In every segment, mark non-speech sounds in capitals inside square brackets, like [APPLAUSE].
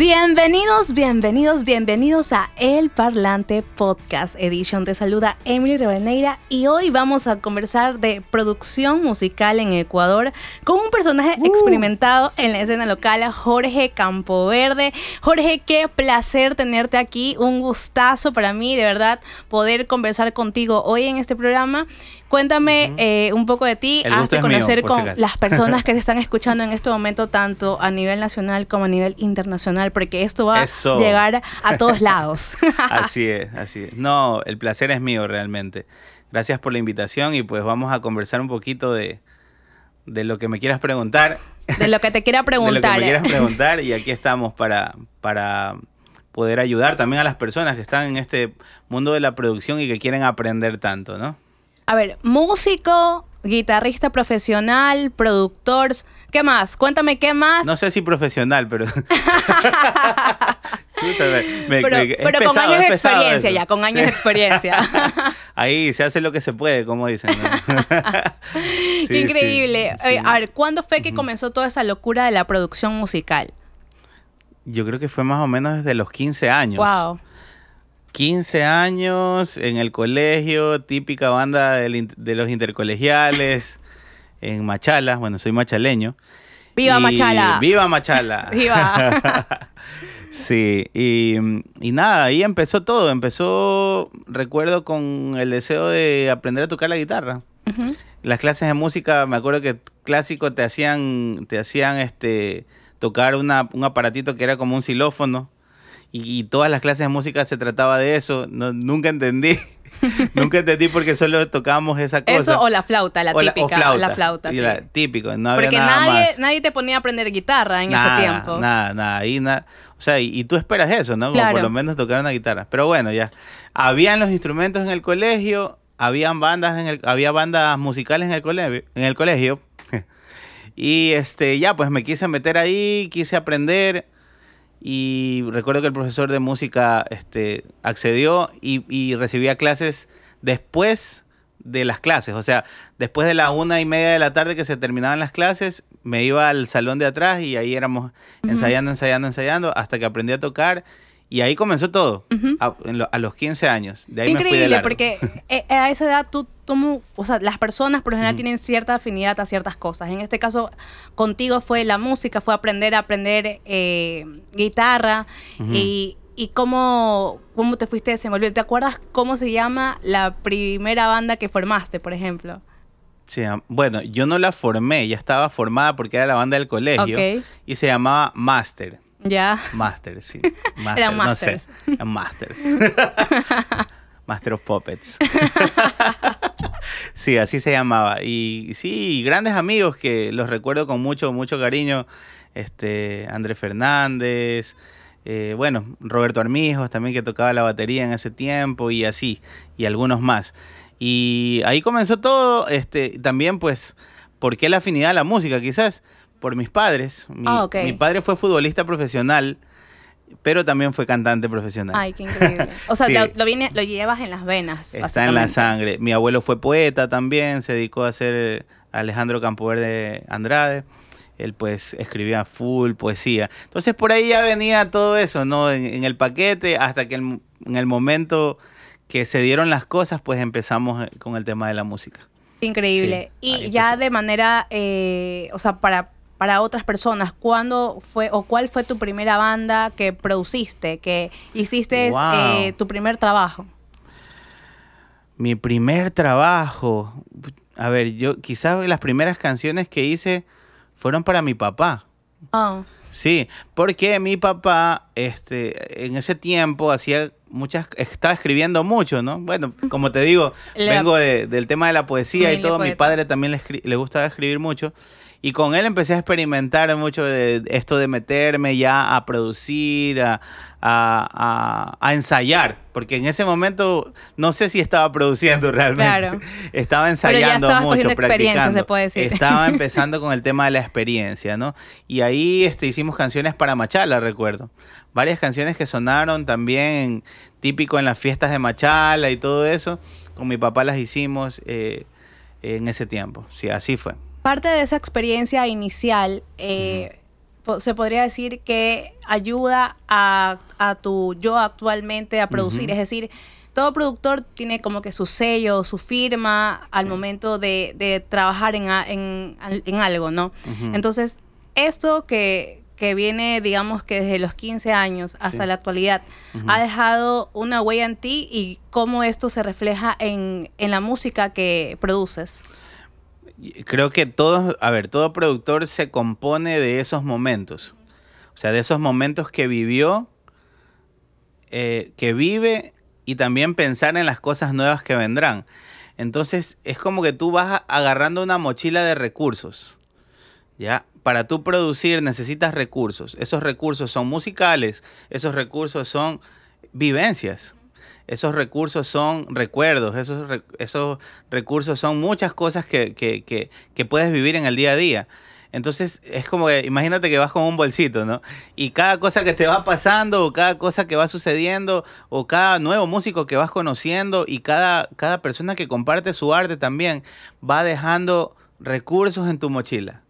Bienvenidos, bienvenidos, bienvenidos a El Parlante Podcast Edition. Te saluda Emily Reveneira y hoy vamos a conversar de producción musical en Ecuador con un personaje Uh. experimentado en la escena local, Jorge Campoverde. Jorge, qué placer tenerte aquí, un gustazo para mí, de verdad, poder conversar contigo hoy en este programa. Cuéntame eh, un poco de ti, El hazte mío, conocer si con las personas que te [LAUGHS] están escuchando en este momento, tanto a nivel nacional como a nivel internacional, porque esto va Eso. a llegar a todos [LAUGHS] lados. [LAUGHS] Así es, así es. No, el placer es mío realmente. Gracias por la invitación y pues vamos a conversar un poquito de, de lo que me quieras preguntar. de lo que te quiera De lo que preguntar. me quieras preguntar y aquí estamos para, para poder ayudar también a las personas que están en este mundo de la producción y que quieren aprender tanto, ¿no? A ver, músico, guitarrista profesional, productor, ¿qué más? Cuéntame qué más. No sé si profesional, pero... [LAUGHS] Me- pero me- con años de experiencia eso. ya, con años de experiencia. [LAUGHS] Ahí se hace lo que se puede, como dicen. ¿no? [LAUGHS] Sí, Qué increíble. sí. A ver, ¿cuándo fue que comenzó toda esa locura de la producción musical? Yo creo que fue más o menos desde los 15 años. Wow. 15 años en el colegio, típica banda del de los intercolegiales en Machala. Bueno, soy machaleño. ¡Viva Y- Machala! ¡Viva Machala! [LAUGHS] ¡Viva! [LAUGHS] Sí, y, y nada, ahí empezó todo. Empezó, recuerdo, con el deseo de aprender a tocar la guitarra. Las clases de música, me acuerdo que clásico te hacían, te hacían este tocar una, un aparatito que era como un xilófono. Y, y todas las clases de música se trataba de eso. No, nunca entendí. [LAUGHS] nunca entendí porque solo tocábamos esa cosa. Eso o la flauta, la O la- o típica. la flauta, Y sí. la- típico, no había Porque nada nadie, más. nadie te ponía a aprender guitarra en Nada, ese tiempo. Nada, nada. Ahí nada. O sea, y, y tú esperas eso, ¿no? Como Claro. por lo menos tocar una guitarra. Pero bueno, ya. Habían los instrumentos en el colegio, habían bandas en el, había bandas musicales en el colegio, en el colegio. [LAUGHS] y este, ya, pues me quise meter ahí, quise aprender. Y recuerdo que el profesor de música este, accedió y, y recibía clases después de las clases. O sea, después de la una y media de la tarde que se terminaban las clases, me iba al salón de atrás y ahí éramos ensayando, ensayando, ensayando, hasta que aprendí a tocar. Y ahí comenzó todo, a, en lo- a los 15 años. De ahí me fui de Increíble, largo. porque eh, a esa edad tú, tú- o sea, las personas por lo general tienen cierta afinidad a ciertas cosas. En este caso, contigo fue la música, fue aprender a aprender eh, guitarra y, y cómo, cómo te fuiste desenvolviendo. ¿Te acuerdas cómo se llama la primera banda que formaste, por ejemplo? Sí, bueno, yo no la formé, ya estaba formada porque era la banda del colegio y se llamaba Master. Ya. Master, sí. [LAUGHS] Master, Eran no masters. sé. Eran Masters. [LAUGHS] Master of Puppets. [LAUGHS] sí, así se llamaba. Y sí, grandes amigos que los recuerdo con mucho, mucho cariño. Este, André Fernández, eh, bueno, Roberto Armijos también que tocaba la batería en ese tiempo y así, y algunos más. Y ahí comenzó todo, este, también pues, ¿por qué la afinidad a la música? Quizás por mis padres. Mi, Ah, mi padre fue futbolista profesional, pero también fue cantante profesional. Ay, qué increíble. O sea, [LAUGHS] Sí. lo, lo viene- lo llevas en las venas. Está en la sangre. Mi abuelo fue poeta también, se dedicó a hacer eh, Alejandro Campoverde Andrade. Él pues escribía full poesía. Entonces por ahí ya venía todo eso, ¿no? En, en el paquete, hasta que el- en el momento que se dieron las cosas, pues empezamos eh, con el tema de la música. Increíble. Sí, y ya de manera, eh, o sea, para, para otras personas, ¿cuándo fue o cuál fue tu primera banda que produciste, que hiciste Wow. eh, tu primer trabajo? Mi primer trabajo. A ver, yo quizás las primeras canciones que hice fueron para mi papá. Oh, Sí, porque mi papá, este, en ese tiempo hacía muchas, estaba escribiendo mucho, ¿no? Bueno, como te digo, [LAUGHS] vengo de- del tema de la poesía y todo. Mi padre también le, le gustaba escribir mucho. Y con él empecé a experimentar mucho de esto de meterme ya a producir, a, a- a- a ensayar, porque en ese momento no sé si estaba produciendo [LAUGHS] realmente. Claro. Estaba ya ensayando mucho, practicando. se puede decir. Estaba [LAUGHS] empezando con el tema de la experiencia, ¿no? Y ahí este, hicimos canciones para Machala, recuerdo. Varias canciones que sonaron también típico en las fiestas de Machala y todo eso. Con mi papá las hicimos eh, en ese tiempo. Sí, así fue. Parte de esa experiencia inicial, eh, se podría decir que ayuda a, tu yo actualmente a producir. Es decir, todo productor tiene como que su sello, su firma al momento de, trabajar en, algo, ¿no? Entonces, esto que, que, viene, digamos que desde los 15 años hasta la actualidad, ha dejado una huella en ti y cómo esto se refleja en, en la música que produces. Creo que todo, a ver, todo productor se compone de esos momentos. O sea, de esos momentos que vivió, eh, que vive y también pensar en las cosas nuevas que vendrán. Entonces, es como que tú vas agarrando una mochila de recursos. ¿Ya? Para tú producir necesitas recursos. Esos recursos son musicales, esos recursos son vivencias esos recursos son recuerdos, esos, esos recursos son muchas cosas que, que, que, puedes vivir en el día a día. Entonces es como que imagínate que vas con un bolsito, ¿no? Y cada cosa que te va pasando, o cada cosa que va sucediendo, o cada nuevo músico que vas conociendo, y cada, cada persona que comparte su arte también, va dejando recursos en tu mochila.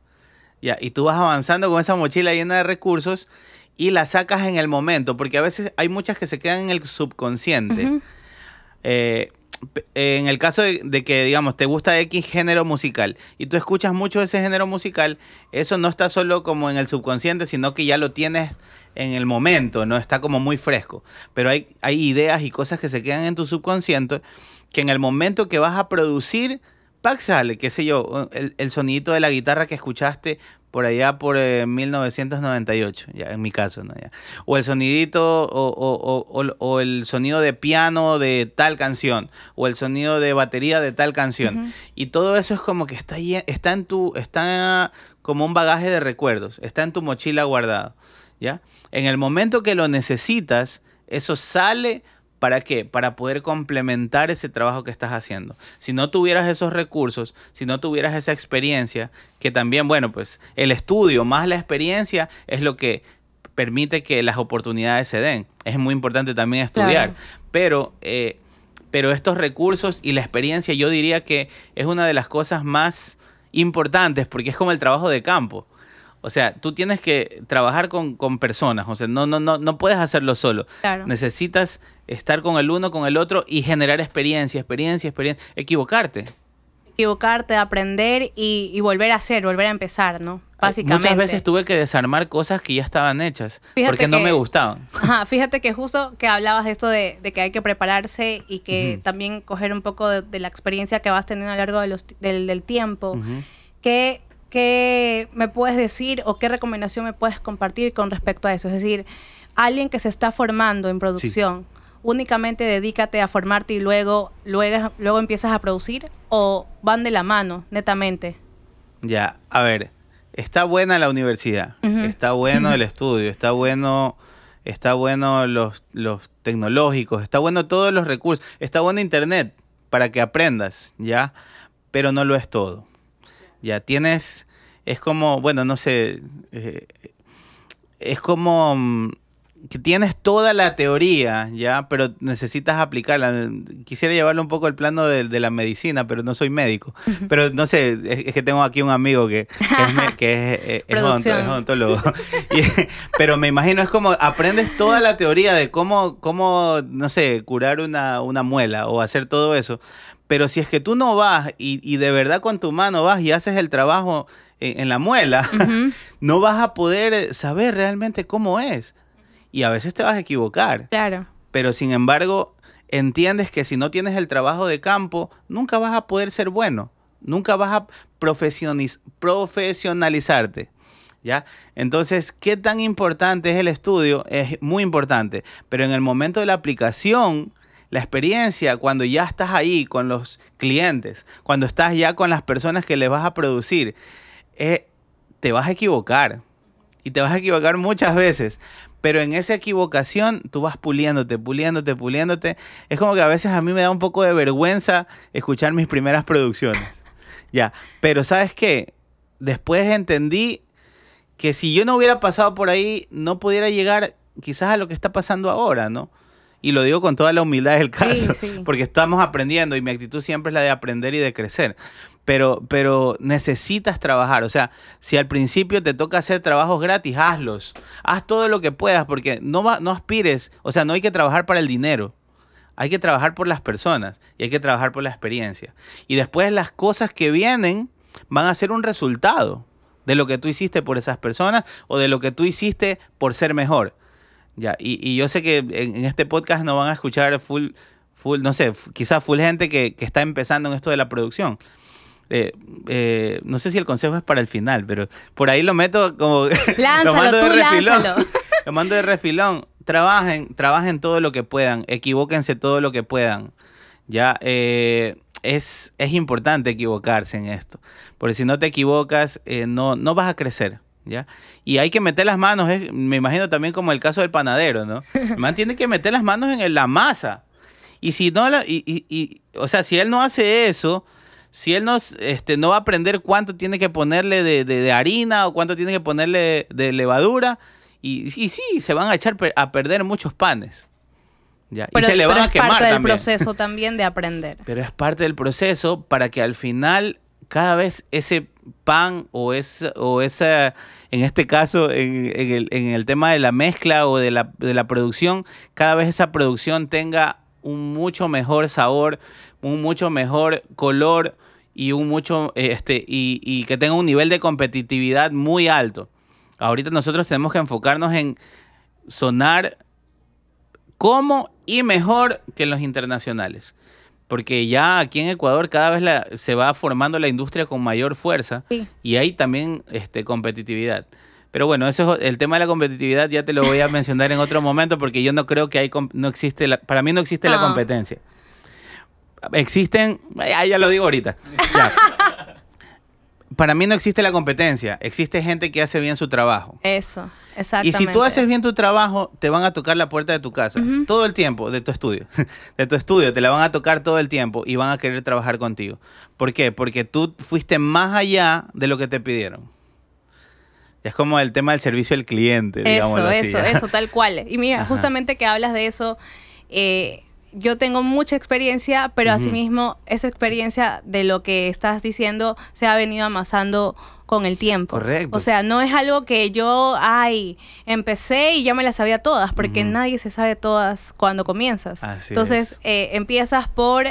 Ya, y tú vas avanzando con esa mochila llena de recursos y la sacas en el momento, porque a veces hay muchas que se quedan en el subconsciente. Eh, en el caso de, que, digamos, te gusta X género musical y tú escuchas mucho ese género musical, eso no está solo como en el subconsciente, sino que ya lo tienes en el momento, ¿no? Está como muy fresco. Pero hay, hay ideas y cosas que se quedan en tu subconsciente que en el momento que vas a producir, ¡pac! sale, qué sé yo, el, el sonidito de la guitarra que escuchaste por allá por 1998, eh, ya en mi caso, ¿no? O el sonidito o, el sonido de piano de tal canción, o el sonido de batería de tal canción. Y todo eso es como que está, está en tu, está como un bagaje de recuerdos, está en tu mochila guardado, ¿ya? En el momento que lo necesitas, eso sale ¿Para qué? Para poder complementar ese trabajo que estás haciendo. Si no tuvieras esos recursos, si no tuvieras esa experiencia, que también, bueno, pues el estudio más la experiencia es lo que permite que las oportunidades se den. Es muy importante también estudiar, pero, eh, pero estos recursos y la experiencia yo diría que es una de las cosas más importantes porque es como el trabajo de campo. O sea, tú tienes que trabajar con, personas, o sea, no, no, no, no puedes hacerlo solo. Necesitas estar con el uno, con el otro y generar experiencia, experiencia, experiencia, equivocarte. Equivocarte, aprender y, volver a hacer, volver a empezar, ¿no? Básicamente. Muchas veces tuve que desarmar cosas que ya estaban hechas porque no me gustaban. Ajá, fíjate que justo que hablabas de esto de, que hay que prepararse y que también coger un poco de, la experiencia que vas teniendo a lo largo de los, del, tiempo, que ¿qué me puedes decir o qué recomendación me puedes compartir con respecto a eso? Es decir, alguien que se está formando en producción, únicamente dedícate a formarte y luego, luego, luego empiezas a producir o van de la mano, netamente. Ya, a ver, está buena la universidad, está bueno [CLEARS THROAT] el estudio, está bueno, está bueno los, los tecnológicos, está bueno todos los recursos, está bueno internet para que aprendas, ¿ya? Pero no lo es todo. Ya tienes, es como, bueno, no sé, eh, es como mm, que tienes toda la teoría, ¿ya? Pero necesitas aplicarla. Quisiera llevarlo un poco al plano de, la medicina, pero no soy médico. Pero no sé, es, que tengo aquí un amigo que, que es, odontólogo. [LAUGHS] pero me imagino, es como aprendes toda la teoría de cómo, cómo no sé, curar una, una muela o hacer todo eso. Pero si es que tú no vas y, de verdad con tu mano vas y haces el trabajo en, la muela, [LAUGHS] no vas a poder saber realmente cómo es. Y a veces te vas a equivocar. Claro. Pero sin embargo, entiendes que si no tienes el trabajo de campo, nunca vas a poder ser bueno. Nunca vas a profesionalizarte. ¿Ya? Entonces, ¿qué tan importante es el estudio? Es muy importante, pero en el momento de la aplicación la experiencia cuando ya estás ahí con los clientes, cuando estás ya con las personas que les vas a producir, eh, te vas a equivocar. Y te vas a equivocar muchas veces. Pero en esa equivocación tú vas puliéndote, puliéndote, puliéndote. Es como que a veces a mí me da un poco de vergüenza escuchar mis primeras producciones. [LAUGHS] Ya, pero ¿sabes qué? Después entendí que si yo no hubiera pasado por ahí, no pudiera llegar quizás a lo que está pasando ahora, ¿no? Y lo digo con toda la humildad del caso, [LAUGHS] porque estamos aprendiendo y mi actitud siempre es la de aprender y de crecer. pero, pero necesitas trabajar. O sea, si al principio te toca hacer trabajos gratis, hazlos. Haz todo lo que puedas porque no, va, no aspires, o sea, no hay que trabajar para el dinero. Hay que trabajar por las personas y hay que trabajar por la experiencia. Y después las cosas que vienen van a ser un resultado de lo que tú hiciste por esas personas o de lo que tú hiciste por ser mejor. Ya, y, yo sé que en, este podcast no van a escuchar full, full no sé, quizás full gente que, que está empezando en esto de la producción. Eh, eh, no sé si el consejo es para el final, pero por ahí lo meto como... [LAUGHS] Lánzalo, lo mando de refilón. [LAUGHS] lo mando de refilón. Trabajen, trabajen todo lo que puedan, equivóquense todo lo que puedan. Ya, eh, es, es importante equivocarse en esto, porque si no te equivocas, no, no vas a crecer. ¿Ya? Y hay que meter las manos, me imagino también como el caso del panadero, ¿no? El man tiene que meter las manos en la masa. Y si no, la, y, y, o sea, si él no hace eso, si él no, este, no va a aprender cuánto tiene que ponerle de, harina o cuánto tiene que ponerle de, levadura, y, y, sí, se van a echar a perder muchos panes. ¿ya? y se le van a quemar. Es parte del proceso también de aprender. Pero es parte del proceso para que al final cada vez ese pan o esa, o esa en este caso, en, el, en el tema de la mezcla o de la, de la producción, cada vez esa producción tenga un mucho mejor sabor, un mucho mejor color y un mucho este y, que tenga un nivel de competitividad muy alto. Ahorita nosotros tenemos que enfocarnos en sonar como y mejor que los internacionales. Porque ya aquí en Ecuador cada vez se va formando la industria con mayor fuerza y hay también este, competitividad. Pero bueno, eso el tema de la competitividad ya te lo voy a [LAUGHS] mencionar en otro momento porque yo no creo que hay no existe la, para mí no existe la competencia. Existen, ya, lo digo ahorita. [LAUGHS] para mí no existe la competencia, existe gente que hace bien su trabajo. Eso. Y si tú haces bien tu trabajo, te van a tocar la puerta de tu casa todo el tiempo, de tu estudio. [LAUGHS] de tu estudio, te la van a tocar todo el tiempo y van a querer trabajar contigo. ¿Por qué? Porque tú fuiste más allá de lo que te pidieron. Es como el tema del servicio al cliente, digamos. Eso, eso, eso, [LAUGHS] tal cual. Y mira, justamente que hablas de eso, eh, yo tengo mucha experiencia, pero asimismo esa experiencia de lo que estás diciendo se ha venido amasando con el tiempo. Correcto. O sea, no es algo que yo, ay, empecé y ya me las sabía todas, porque nadie se sabe todas cuando comienzas. Entonces, eh, empiezas por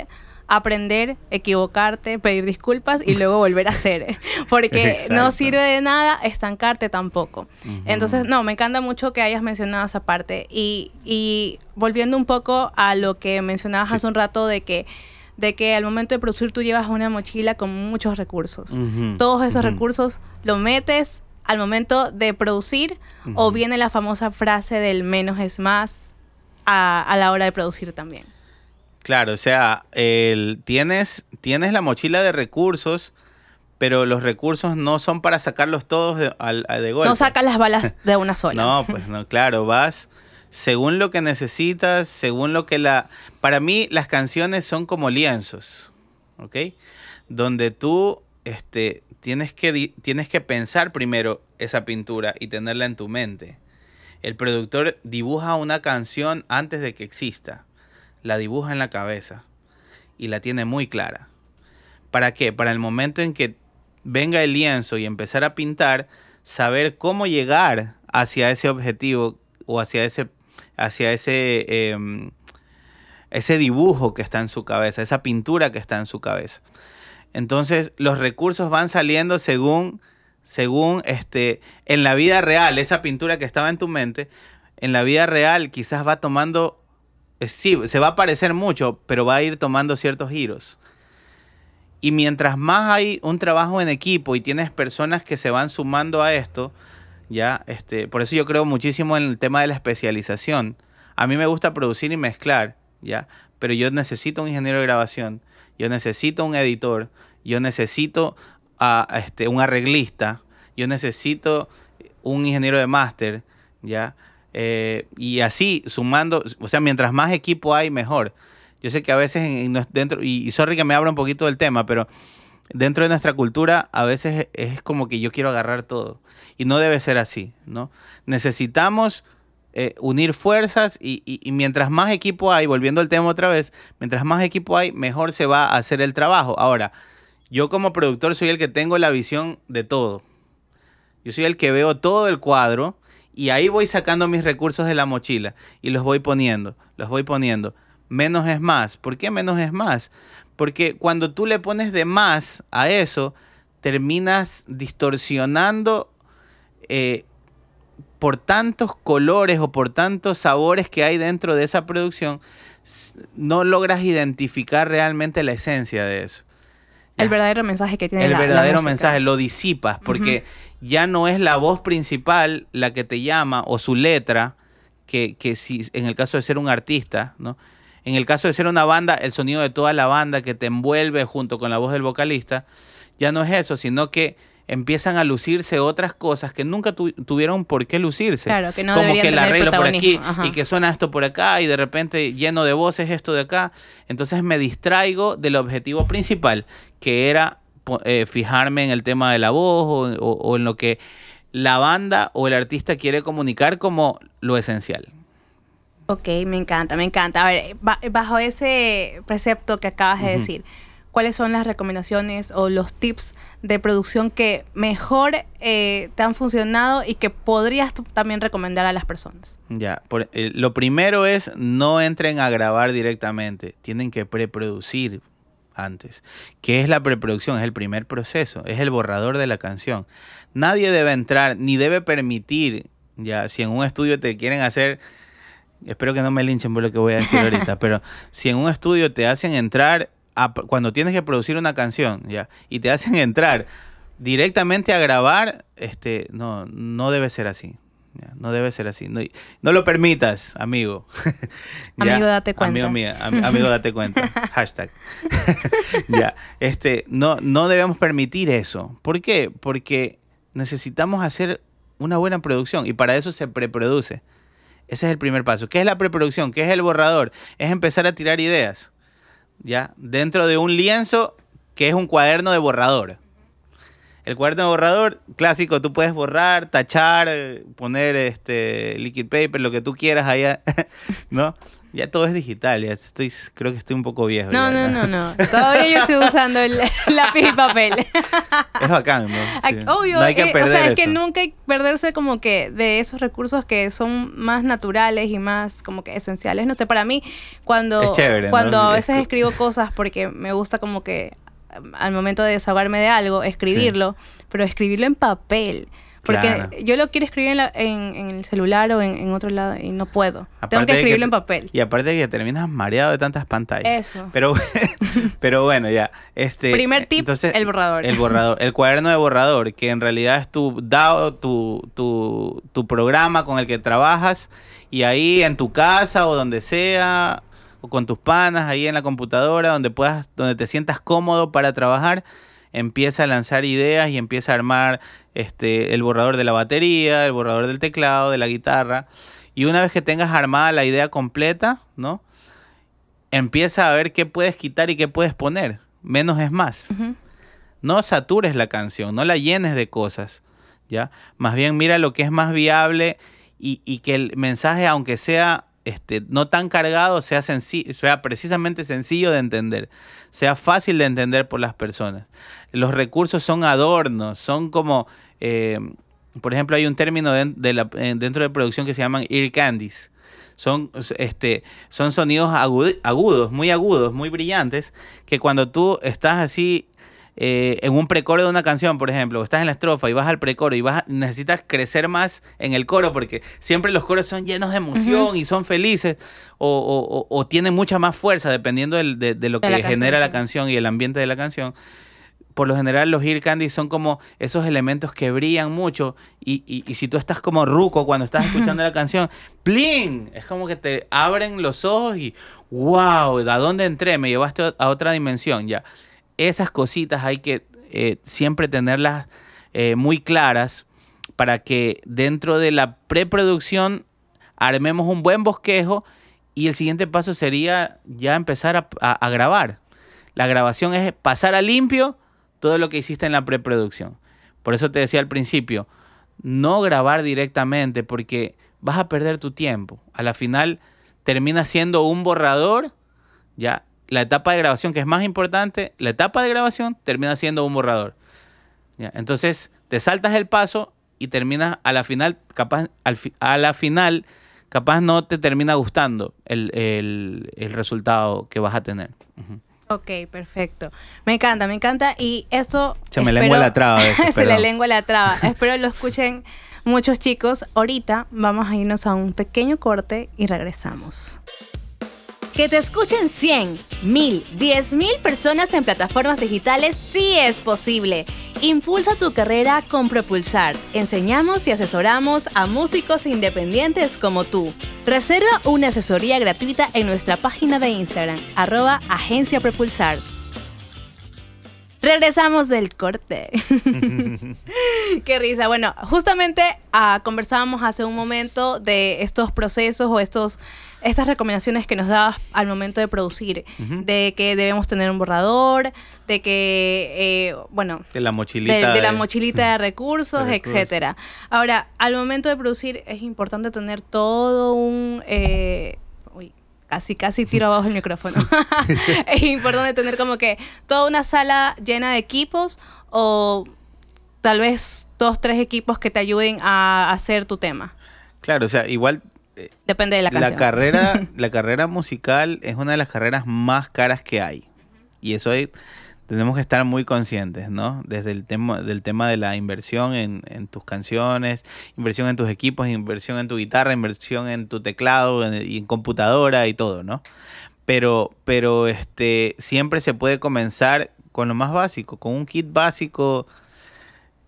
aprender, equivocarte, pedir disculpas y luego volver a hacer. Porque [LAUGHS] no sirve de nada estancarte tampoco. Entonces, no, me encanta mucho que hayas mencionado esa parte. Y, y volviendo un poco a lo que mencionabas hace un rato de que de que al momento de producir tú llevas una mochila con muchos recursos. Todos esos recursos lo metes al momento de producir o viene la famosa frase del menos es más a, a la hora de producir también. Claro, o sea, el, tienes, tienes la mochila de recursos, pero los recursos no son para sacarlos todos de, de golpe. No sacas las balas de una sola. no, pues no, claro, vas según lo que necesitas, según lo que la... Para mí las canciones son como lienzos, ¿ok? Donde tú este, tienes, que, tienes que pensar primero esa pintura y tenerla en tu mente. El productor dibuja una canción antes de que exista la dibuja en la cabeza y la tiene muy clara. ¿Para qué? Para el momento en que venga el lienzo y empezar a pintar, saber cómo llegar hacia ese objetivo o hacia ese, hacia ese, em, ese dibujo que está en su cabeza, esa pintura que está en su cabeza. Entonces los recursos van saliendo según, según este, en la vida real, esa pintura que estaba en tu mente, en la vida real quizás va tomando sí, se va a parecer mucho, pero va a ir tomando ciertos giros. Y mientras más hay un trabajo en equipo y tienes personas que se van sumando a esto, ya, este, por eso yo creo muchísimo en el tema de la especialización. A mí me gusta producir y mezclar, ya, pero yo necesito un ingeniero de grabación, yo necesito un editor, yo necesito a, este, un arreglista, yo necesito un ingeniero de máster, ya. Eh, y así, sumando, o sea, mientras más equipo hay, mejor. Yo sé que a veces dentro, y, sorry que me abra un poquito del tema, pero dentro de nuestra cultura a veces es como que yo quiero agarrar todo. Y no debe ser así, ¿no? Necesitamos eh, unir fuerzas y, y, mientras más equipo hay, volviendo al tema otra vez, mientras más equipo hay, mejor se va a hacer el trabajo. Ahora, Yo como productor soy el que tengo la visión de todo. Yo soy el que veo todo el cuadro y ahí voy sacando mis recursos de la mochila y los voy poniendo, los voy poniendo. Menos es más. ¿Por qué menos es más? Porque cuando tú le pones de más a eso, terminas distorsionando eh, por tantos colores o por tantos sabores que hay dentro de esa producción, no logras identificar realmente la esencia de eso. El verdadero mensaje que tiene El la, verdadero mensaje, lo disipas, porque ya no es la voz principal la que te llama o su letra, que, que si en el caso de ser un artista, ¿no? En el caso de ser una banda, el sonido de toda la banda que te envuelve junto con la voz del vocalista, ya no es eso, sino que empiezan a lucirse otras cosas que nunca tuvieron por qué lucirse. Claro, que no Como que el arreglo por aquí y que suena esto por acá y de repente lleno de voces esto de acá. Entonces me distraigo del objetivo principal, que era eh, fijarme en el tema de la voz o, en lo que la banda o el artista quiere comunicar como lo esencial. Ok, me encanta, me encanta. A ver, bajo ese precepto que acabas de decir, cuáles son las recomendaciones o los tips de producción que mejor eh, te han funcionado y que podrías también recomendar a las personas. Ya, eh, lo primero es no entren a grabar directamente, tienen que preproducir antes. ¿Qué es la preproducción? Es el primer proceso, es el borrador de la canción. Nadie debe entrar ni debe permitir, ya, si en un estudio te quieren hacer espero que no me linchen por lo que voy a decir ahorita, [LAUGHS] pero si en un estudio te hacen entrar cuando tienes que producir una canción, ¿ya? Y te hacen entrar directamente a grabar, este, no, no debe ser así. No debe ser así. No, no lo permitas, amigo. [LAUGHS] amigo, date cuenta. Amigo, mío, amigo, date cuenta. Hashtag. [LAUGHS] ya. Este, no, no debemos permitir eso. ¿Por qué? Porque necesitamos hacer una buena producción y para eso se preproduce. Ese es el primer paso. ¿Qué es la preproducción? ¿Qué es el borrador? Es empezar a tirar ideas. ¿ya? Dentro de un lienzo que es un cuaderno de borrador. El cuaderno de borrador clásico, tú puedes borrar, tachar, poner este liquid paper, lo que tú quieras allá, [LAUGHS] ¿no? Ya todo es digital, ya estoy, creo que estoy un poco viejo. No, no, no, no. Todavía yo estoy usando el [LAUGHS] lápiz y papel. Es bacán, ¿no? Obvio, no hay que perder eh, o sea, es que nunca hay que perderse como que de esos recursos que son más naturales y más como que esenciales. No sé, para mí, cuando, cuando a veces escribo cosas porque me gusta como que al momento de desahogarme de algo, escribirlo, pero escribirlo en papel. Porque yo lo quiero escribir en, en, el celular o en, otro lado y no puedo. Tengo que escribirlo en papel. Y aparte de que terminas mareado de tantas pantallas. Eso. Pero, [LAUGHS] pero bueno, ya. Este, Primer tip, el borrador. El borrador. El cuaderno de borrador, que en realidad es tu DAO, tu, tu, tu programa con el que trabajas. Y ahí en tu casa o donde sea, o con tus panas, ahí en la computadora, donde puedas, donde te sientas cómodo para trabajar empieza a lanzar ideas y empieza a armar este, el borrador de la batería, el borrador del teclado, de la guitarra. Y una vez que tengas armada la idea completa, ¿no? Empieza a ver qué puedes quitar y qué puedes poner. Menos es más. No satures la canción, no la llenes de cosas, ¿ya? Más bien mira lo que es más viable y, y que el mensaje, aunque sea este, no tan cargado, sea, sea precisamente sencillo de entender, sea fácil de entender por las personas. Los recursos son adornos, son como, eh, por ejemplo, hay un término eh, dentro de producción que se llaman ear candies. Son, este, son sonidos agudos, muy agudos, muy brillantes, que cuando tú estás así eh, en un precoro de una canción, por ejemplo, estás en la estrofa y vas al precoro y vas necesitas crecer más en el coro porque siempre los coros son llenos de emoción y son felices o, tienen mucha más fuerza dependiendo de, lo que genera la canción y el ambiente de la canción. Por lo general los ear candy son como esos elementos que brillan mucho y, si tú estás como ruco cuando estás escuchando la canción, ¡plin! Es como que te abren los ojos y ¡wow! ¿A dónde entré? Me llevaste a otra dimensión ya esas cositas hay que eh, siempre tenerlas eh, muy claras para que dentro de la preproducción armemos un buen bosquejo y el siguiente paso sería ya empezar a, grabar. La grabación es pasar a limpio todo lo que hiciste en la preproducción. Por eso te decía al principio, no grabar directamente porque vas a perder tu tiempo. A la final termina siendo un borrador, ya la etapa de grabación, que es más importante, la etapa de grabación termina siendo un borrador. Entonces, te saltas el paso y terminas a la final, capaz, a la final, capaz no te termina gustando el, resultado que vas a tener. Ok, perfecto. Me encanta, me encanta. Y esto. Se me lengua la traba. [LAUGHS] se le lengua la traba. [LAUGHS] espero lo escuchen muchos chicos. Ahorita vamos a irnos a un pequeño corte y regresamos. Que te escuchen 100, 1000, 10 mil personas en plataformas digitales sí es posible. Impulsa tu carrera con Propulsar. Enseñamos y asesoramos a músicos independientes como tú. Reserva una asesoría gratuita en nuestra página de Instagram, arroba Agencia Propulsar. Regresamos del corte. [LAUGHS] Qué risa. Bueno, justamente ah, conversábamos hace un momento de estos procesos o estos estas recomendaciones que nos dabas al momento de producir, de que debemos tener un borrador, de que, eh, bueno, de la mochilita de, la mochilita de [LAUGHS] recursos, etcétera. Ahora, al momento de producir es importante tener todo un... Eh, uy, casi, casi tiro abajo el micrófono. [LAUGHS] [LAUGHS] es importante tener como que toda una sala llena de equipos o tal vez dos, tres equipos que te ayuden a hacer tu tema. Claro, o sea, igual Depende de la canción. La carrera, [LAUGHS] la carrera musical es una de las carreras más caras que hay. Y eso tenemos que estar muy conscientes, ¿no? Desde el tema, del tema de la inversión en, tus canciones, inversión en tus equipos, inversión en tu guitarra, inversión en tu teclado y en, computadora y todo, ¿no? Pero, pero este, siempre se puede comenzar con lo más básico, con un kit básico.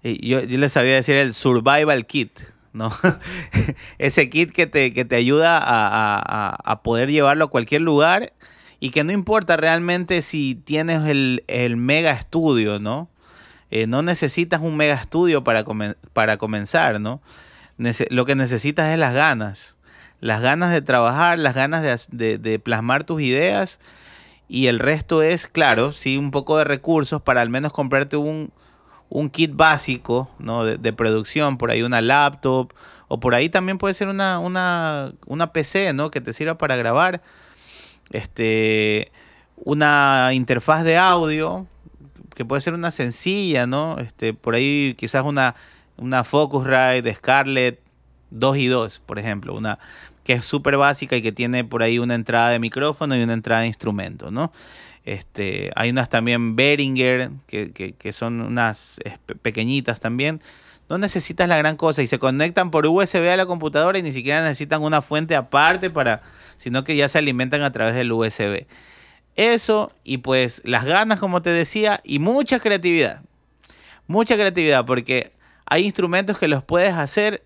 Yo, yo les sabía decir el survival kit, ¿no? [LAUGHS] Ese kit que te, que te ayuda a, poder llevarlo a cualquier lugar y que no importa realmente si tienes el, mega estudio, ¿no? Eh, no necesitas un mega estudio para, para comenzar, ¿no? lo que necesitas es las ganas, las ganas de trabajar, las ganas de, plasmar tus ideas y el resto es, claro, sí, un poco de recursos para al menos comprarte un, un kit básico ¿no? de, producción, por ahí una laptop, o por ahí también puede ser una, una, una PC ¿no? que te sirva para grabar, este, una interfaz de audio, que puede ser una sencilla, ¿no? Este, por ahí quizás una, una Focusrite Scarlett 2 y 2, por ejemplo, una que es súper básica y que tiene por ahí una entrada de micrófono y una entrada de instrumento, ¿no? Este, hay unas también Behringer, que, son unas pequeñitas también. No necesitas la gran cosa y se conectan por USB a la computadora y ni siquiera necesitan una fuente aparte para, sino que ya se alimentan a través del USB. Eso y pues las ganas, como te decía, y mucha creatividad. Mucha creatividad porque hay instrumentos que los puedes hacer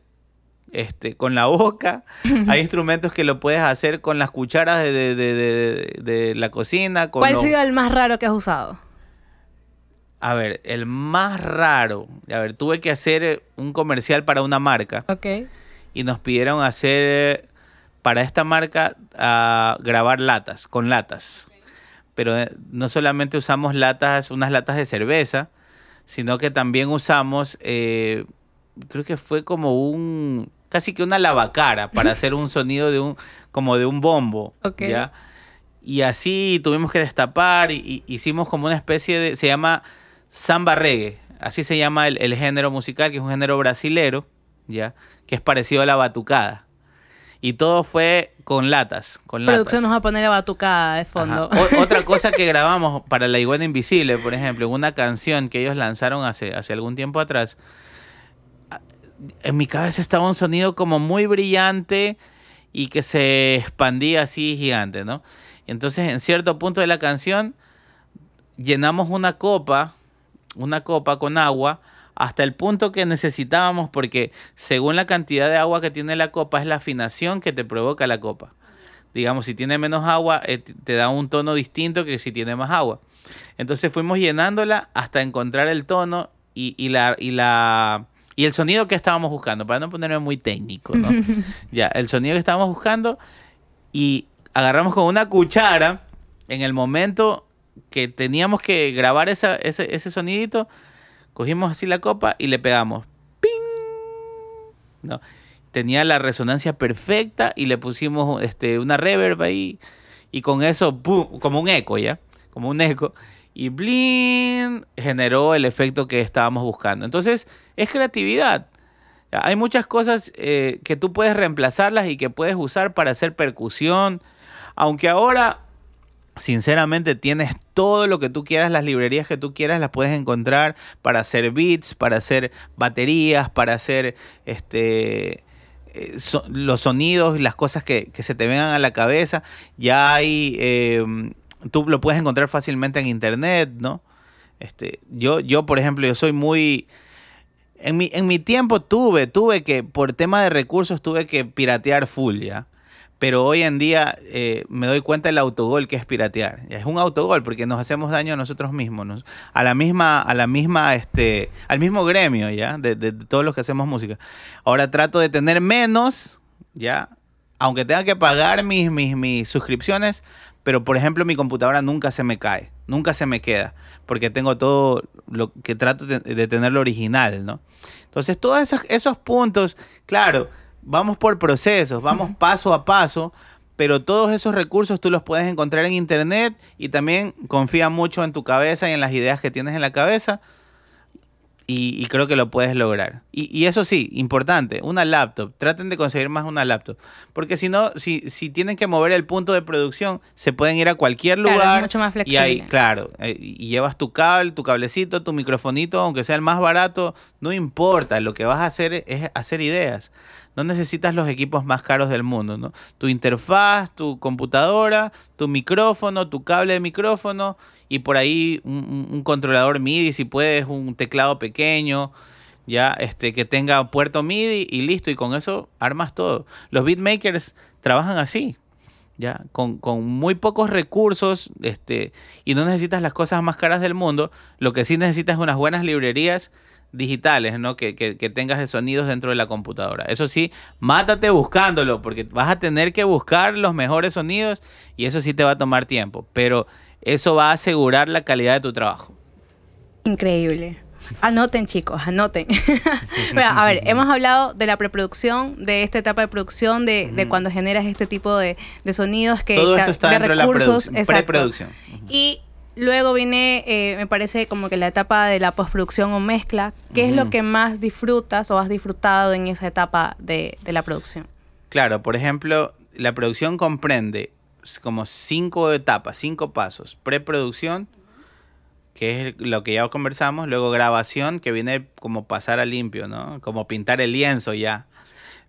este, con la boca. Hay instrumentos que lo puedes hacer con las cucharas de, la cocina. ¿Cuál ha sido el más raro que has usado? A ver, el más raro. A ver, tuve que hacer un comercial para una marca. Ok. Y nos pidieron hacer para esta marca a grabar latas, con latas. Pero eh, no solamente usamos latas, unas latas de cerveza, sino que también usamos, eh, creo que fue como un, casi que una lavacara para [LAUGHS] hacer un sonido de un, como de un bombo. ¿ya? Y así tuvimos que destapar y, hicimos como una especie de, se llama samba reggae, así se llama el, género musical, que es un género brasilero, ¿ya? Que es parecido a la batucada. Y todo fue con latas. Con Producción nos va a poner la batucada de fondo. [LAUGHS] otra cosa que grabamos para La Iguana Invisible, por ejemplo, una canción que ellos lanzaron hace, hace algún tiempo atrás, en mi cabeza estaba un sonido como muy brillante y que se expandía así gigante, ¿no? Entonces, en cierto punto de la canción, llenamos una copa, una copa con agua, hasta el punto que necesitábamos, porque según la cantidad de agua que tiene la copa, es la afinación que te provoca la copa. Digamos, si tiene menos agua, eh, te da un tono distinto que si tiene más agua. Entonces fuimos llenándola hasta encontrar el tono y la, y la y el sonido que estábamos buscando, para no ponerme muy técnico, ¿no? [LAUGHS] ya, el sonido que estábamos buscando y agarramos con una cuchara en el momento que teníamos que grabar ese, ese sonidito, cogimos así la copa y le pegamos. ¡Ping! ¿No? Tenía la resonancia perfecta y le pusimos este, una reverb ahí. y con eso, como un eco, ¿ya? Como un eco. Y blin, generó el efecto que estábamos buscando. Entonces, es creatividad. Hay muchas cosas eh, que tú puedes reemplazarlas y que puedes usar para hacer percusión. Aunque ahora, sinceramente, tienes todo lo que tú quieras, las librerías que tú quieras, las puedes encontrar para hacer beats, para hacer baterías, para hacer este eh, los sonidos las cosas que, se te vengan a la cabeza. Ya hay, em, tú lo puedes encontrar fácilmente en internet, ¿no? Este, yo, yo, por ejemplo, yo soy muy en mi, en mi tiempo tuve, tuve que, por tema de recursos, tuve que piratear full, ¿ya? Pero hoy en día eh, me doy cuenta del autogol que es piratear. Es un autogol porque nos hacemos daño a nosotros mismos, a la misma, a la misma, este, al mismo gremio, ¿ya? De, de, de, todos los que hacemos música. Ahora trato de tener menos, ¿ya? Aunque tenga que pagar mis, mis, mis suscripciones, pero por ejemplo mi computadora nunca se me cae, nunca se me queda, porque tengo todo lo que trato de, de tenerlo original, ¿no? Entonces todos esos, esos puntos, claro, vamos por procesos, vamos paso a paso, pero todos esos recursos tú los puedes encontrar en internet y también confía mucho en tu cabeza y en las ideas que tienes en la cabeza y, creo que lo puedes lograr. Y, eso sí, importante, una laptop. Traten de conseguir más una laptop. Porque si no, si, si tienen que mover el punto de producción, se pueden ir a cualquier lugar. mucho más flexible. Y ahí, claro, eh, y llevas tu cable, tu cablecito, tu microfonito, aunque sea el más barato, no importa. Lo que vas a hacer es hacer ideas no necesitas los equipos más caros del mundo, ¿no? Tu interfaz, tu computadora, tu micrófono, tu cable de micrófono y por ahí un, controlador MIDI, si puedes, un teclado pequeño, ya, este, que tenga puerto MIDI y listo, y con eso armas todo. Los beatmakers trabajan así, ya, con, con, muy pocos recursos, este, y no necesitas las cosas más caras del mundo, lo que sí necesitas es unas buenas librerías digitales, ¿no? Que, que, tengas de sonidos dentro de la computadora. Eso sí, mátate buscándolo, porque vas a tener que buscar los mejores sonidos y eso sí te va a tomar tiempo, pero eso va a asegurar la calidad de tu trabajo. Increíble. Anoten, chicos, anoten. [LAUGHS] a ver, hemos hablado de la preproducción, de esta etapa de producción, de, cuando generas este tipo de, sonidos que Todo esto está dentro recursos, de la preproducción. Y Luego viene, eh, me parece como que la etapa de la postproducción o mezcla. ¿Qué es lo que más disfrutas o has disfrutado en esa etapa de, la producción? Claro, por ejemplo, la producción comprende como cinco etapas, cinco pasos. Preproducción, que es lo que ya conversamos. Luego grabación, que viene como pasar a limpio, ¿no? Como pintar el lienzo ya.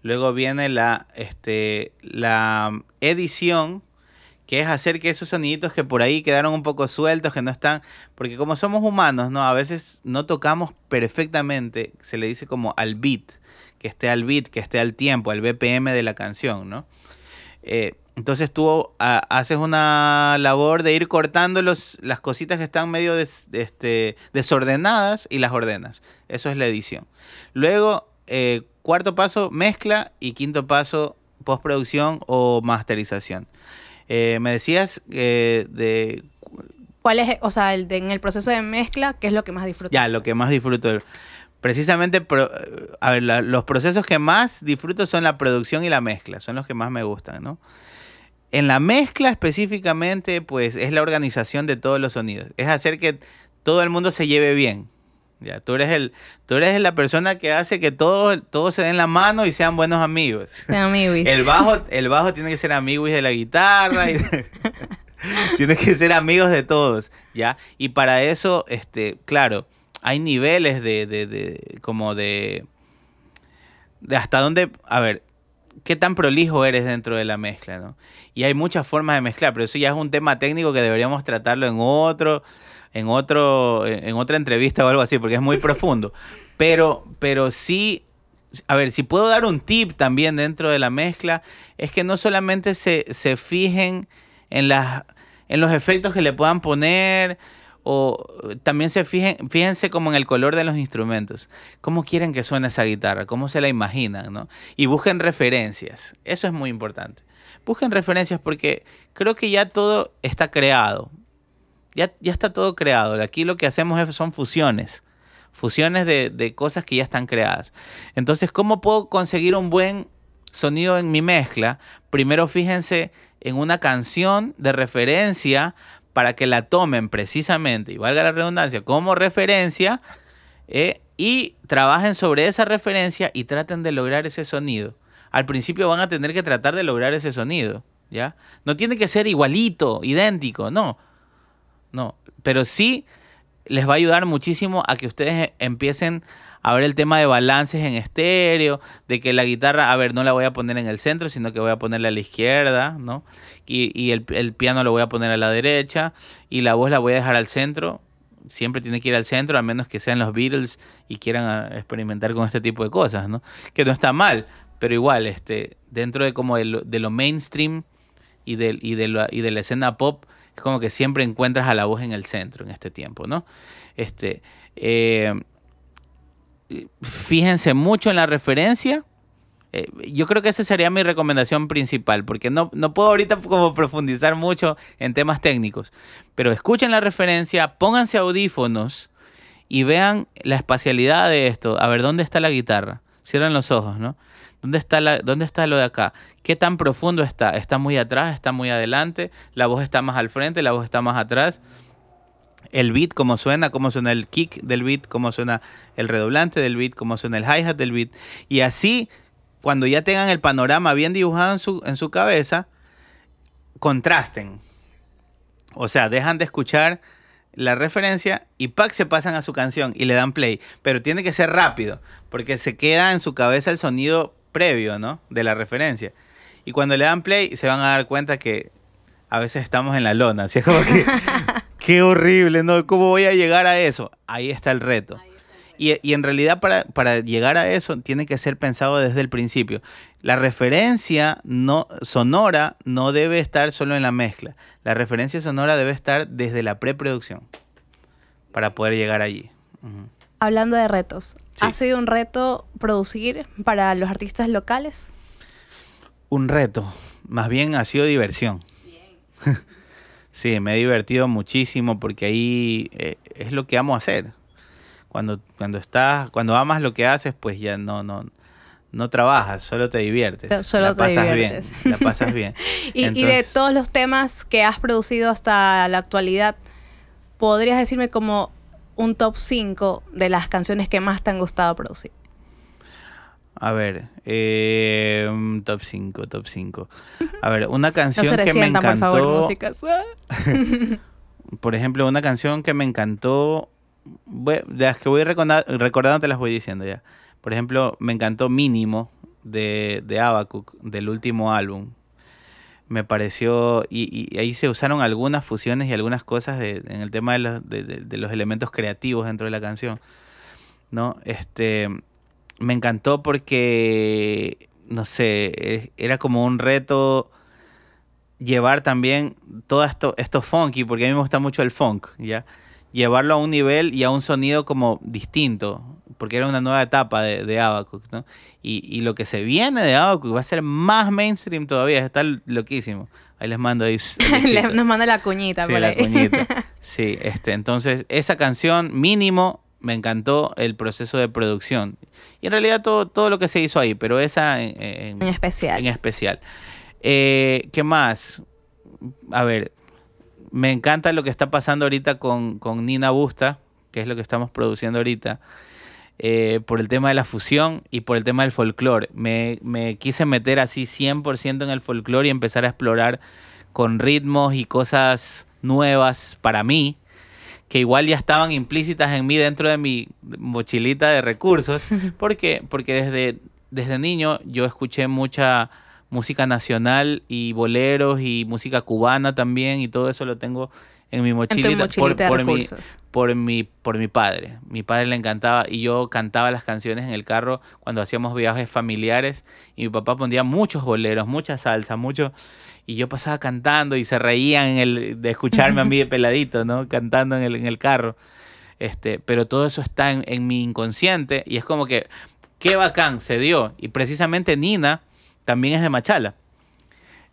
Luego viene la, este, la edición, que es hacer que esos soniditos que por ahí quedaron un poco sueltos, que no están, porque como somos humanos, ¿no? A veces no tocamos perfectamente, se le dice como al beat, que esté al beat, que esté al tiempo, al BPM de la canción, ¿no? Eh, entonces tú haces una labor de ir cortando los, las cositas que están medio este, desordenadas y las ordenas. Eso es la edición. Luego, eh, cuarto paso, mezcla y quinto paso, postproducción o masterización. Eh, me decías eh, de... ¿Cuál es, o sea, el en el proceso de mezcla, qué es lo que más disfrutas? Ya, lo que más disfruto. Precisamente, a ver, los procesos que más disfruto son la producción y la mezcla, son los que más me gustan, ¿no? En la mezcla específicamente, pues es la organización de todos los sonidos. Es hacer que todo el mundo se lleve bien. Ya, tú eres el, tú eres la persona que hace que todos todo se den la mano y sean buenos amigos. Sean amigos. El bajo, el bajo tiene que ser amigos de la guitarra. Y [LAUGHS] tiene que ser amigos de todos, ¿ya? Y para eso, este, claro, hay niveles de, de, de como de, de hasta dónde, a ver, qué tan prolijo eres dentro de la mezcla, ¿no? Y hay muchas formas de mezclar, pero eso ya es un tema técnico que deberíamos tratarlo en otro, en, otro, en otra entrevista o algo así, porque es muy profundo. Pero, pero sí, a ver, si puedo dar un tip también dentro de la mezcla, es que no solamente se, se fijen en, las, en los efectos que le puedan poner, o también se fijen, fíjense como en el color de los instrumentos. ¿Cómo quieren que suene esa guitarra? ¿Cómo se la imaginan? ¿no? Y busquen referencias. Eso es muy importante. Busquen referencias porque creo que ya todo está creado. Ya, está todo creado. Aquí lo que hacemos son fusiones. Fusiones de, cosas que ya están creadas. Entonces, ¿cómo puedo conseguir un buen sonido en mi mezcla? Primero fíjense en una canción de referencia para que la tomen precisamente, y valga la redundancia, como referencia, eh, y trabajen sobre esa referencia y traten de lograr ese sonido. Al principio van a tener que tratar de lograr ese sonido, ¿ya? No tiene que ser igualito, idéntico, no. No, pero sí les va a ayudar muchísimo a que ustedes empiecen a ver el tema de balances en estéreo, de que la guitarra, a ver, no la voy a poner en el centro, sino que voy a ponerla a la izquierda, ¿no? Y, el, el, piano lo voy a poner a la derecha y la voz la voy a dejar al centro. Siempre tiene que ir al centro, a menos que sean los Beatles y quieran ah, experimentar con este tipo de cosas, ¿no? Que no está mal, pero igual, este, dentro de como de lo, mainstream y de, y, de la, y de la escena pop, es como que siempre encuentras a la voz en el centro en este tiempo, ¿no? Este, eh, fíjense mucho en la referencia. Eh, yo creo que esa sería mi recomendación principal, porque no, no puedo ahorita como profundizar mucho en temas técnicos, pero escuchen la referencia, pónganse audífonos y vean la espacialidad de esto, a ver dónde está la guitarra. Cierren los ojos, ¿no? ¿Dónde está, la, ¿Dónde está lo de acá? ¿Qué tan profundo está? ¿Está muy atrás? ¿Está muy adelante? ¿La voz está más al frente? ¿La voz está más atrás? el beat, cómo suena, cómo suena el kick del beat, cómo suena el redoblante del beat, cómo suena el hi-hat del beat. Y así, cuando ya tengan el panorama bien dibujado en su, en su cabeza, contrasten. O sea, dejan de escuchar la referencia y pack se pasan a su canción y le dan play. Pero tiene que ser rápido, porque se queda en su cabeza el sonido previo, ¿no? De la referencia. Y cuando le dan play, se van a dar cuenta que a veces estamos en la lona. Así es [LAUGHS] como que [LAUGHS] Qué horrible, ¿no? ¿Cómo voy a llegar a eso? Ahí está el reto. Y, en realidad para, para, llegar a eso tiene que ser pensado desde el principio. La referencia no, sonora no debe estar solo en la mezcla. La referencia sonora debe estar desde la preproducción para poder llegar allí. Hablando de retos, ¿ha sido un reto producir para los artistas locales? Un reto, más bien ha sido diversión. Bien. [LAUGHS] Sí, me he divertido muchísimo porque ahí eh, es lo que amo hacer. Cuando, cuando estás, cuando amas lo que haces, pues ya no, no, no trabajas, solo te diviertes. Solo [LAUGHS] la pasas bien. La pasas [LAUGHS] bien. y, y, de todos los temas que has producido hasta la actualidad, ¿podrías decirme como un top 5 de las canciones que más te han gustado producir? A ver, eh, top 5, top 5. A ver, una [LAUGHS] canción que me encantó. Por, favor, [LAUGHS] por ejemplo, una canción que me encantó. de las que voy recordando, te las voy diciendo ya. Por ejemplo, me encantó Mínimo de, de Abacuc, del último álbum. Me pareció. Y, ahí se usaron algunas fusiones y algunas cosas en el tema de los, de los elementos creativos dentro de la canción. ¿No? Este me encantó porque, no sé, e, era como un reto llevar también todo esto, esto funky, porque a mí me gusta mucho el funk, ¿ya? Llevarlo a un nivel y a un sonido como distinto, porque era una nueva etapa de, de ¿no? Y, lo que se viene de Abacuc va a ser más mainstream todavía, está loquísimo. Ahí les mando ahí. [LAUGHS] Nos manda la cuñita sí, por la cuñita. [LAUGHS] Sí, este, entonces esa canción mínimo me encantó el proceso de producción. Y en realidad todo, todo lo que se hizo ahí, pero esa en, especial. En especial. Eh, ¿Qué más? A ver, me encanta lo que está pasando ahorita con, Nina Busta, que es lo que estamos produciendo ahorita. Eh, por el tema de la fusión y por el tema del folclore. Me, me quise meter así 100% en el folclore y empezar a explorar con ritmos y cosas nuevas para mí que igual ya estaban implícitas en mí dentro de mi mochilita de recursos. [LAUGHS] ¿Por qué? Porque desde, desde niño yo escuché mucha música nacional y boleros y música cubana también y todo eso lo tengo en mi mochilita, por, por, mi, por, mi, por mi padre. Mi padre le encantaba y yo cantaba las canciones en el carro cuando hacíamos viajes familiares y mi papá ponía muchos boleros, mucha salsa, mucho y yo pasaba cantando y se reían en el, de escucharme a mí de [LAUGHS] peladito, ¿no? Cantando en el, en el carro. Este, pero todo eso está en, en, mi inconsciente y es como que, qué bacán, se dio. Y precisamente Nina también es de Machala.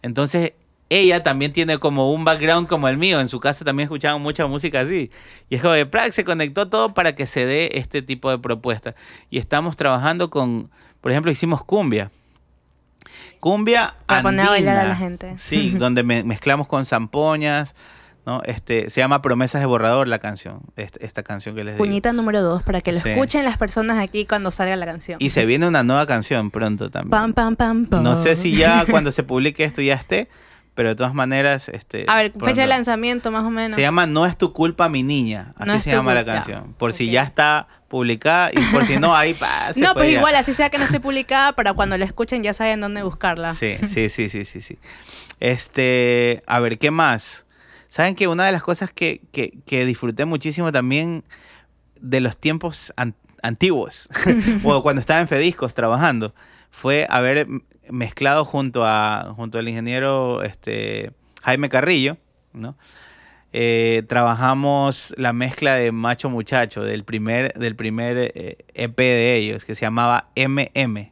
Entonces, ella también tiene como un background como el mío. En su casa también escuchaban mucha música así. Y es como de Prax se conectó todo para que se dé este tipo de propuesta. Y estamos trabajando con, por ejemplo, hicimos cumbia cumbia Para poner a bailar a andina. la gente. Sí, [LAUGHS] donde me- mezclamos con zampoñas, ¿no? Este, se llama Promesas de Borrador la canción, este- esta, canción que les digo. Puñita número dos para que lo Sí. escuchen las personas aquí cuando salga la canción. Y se viene una nueva canción pronto también. Pam, pam, pam, pam. No sé si ya cuando se publique esto ya esté, pero de todas maneras, este. A ver, fecha de pronto. lanzamiento más o menos. Se llama No es tu culpa, mi niña. Así No se llama la canción. Por si ya está publicada y por si no, ahí [LAUGHS] pa, se No, pues igual, así sea que no esté publicada, para cuando la escuchen ya saben dónde buscarla. Sí, sí, sí, sí, sí, sí. Este, a ver, ¿qué más? Saben que una de las cosas que, que, que disfruté muchísimo también de los tiempos an- antiguos, [LAUGHS] o cuando estaba en Fediscos trabajando, fue haber mezclado junto a junto al ingeniero este, Jaime Carrillo, ¿no? Eh, trabajamos la mezcla de Macho Muchacho del primer, del primer eh, EP de ellos, que se llamaba MM.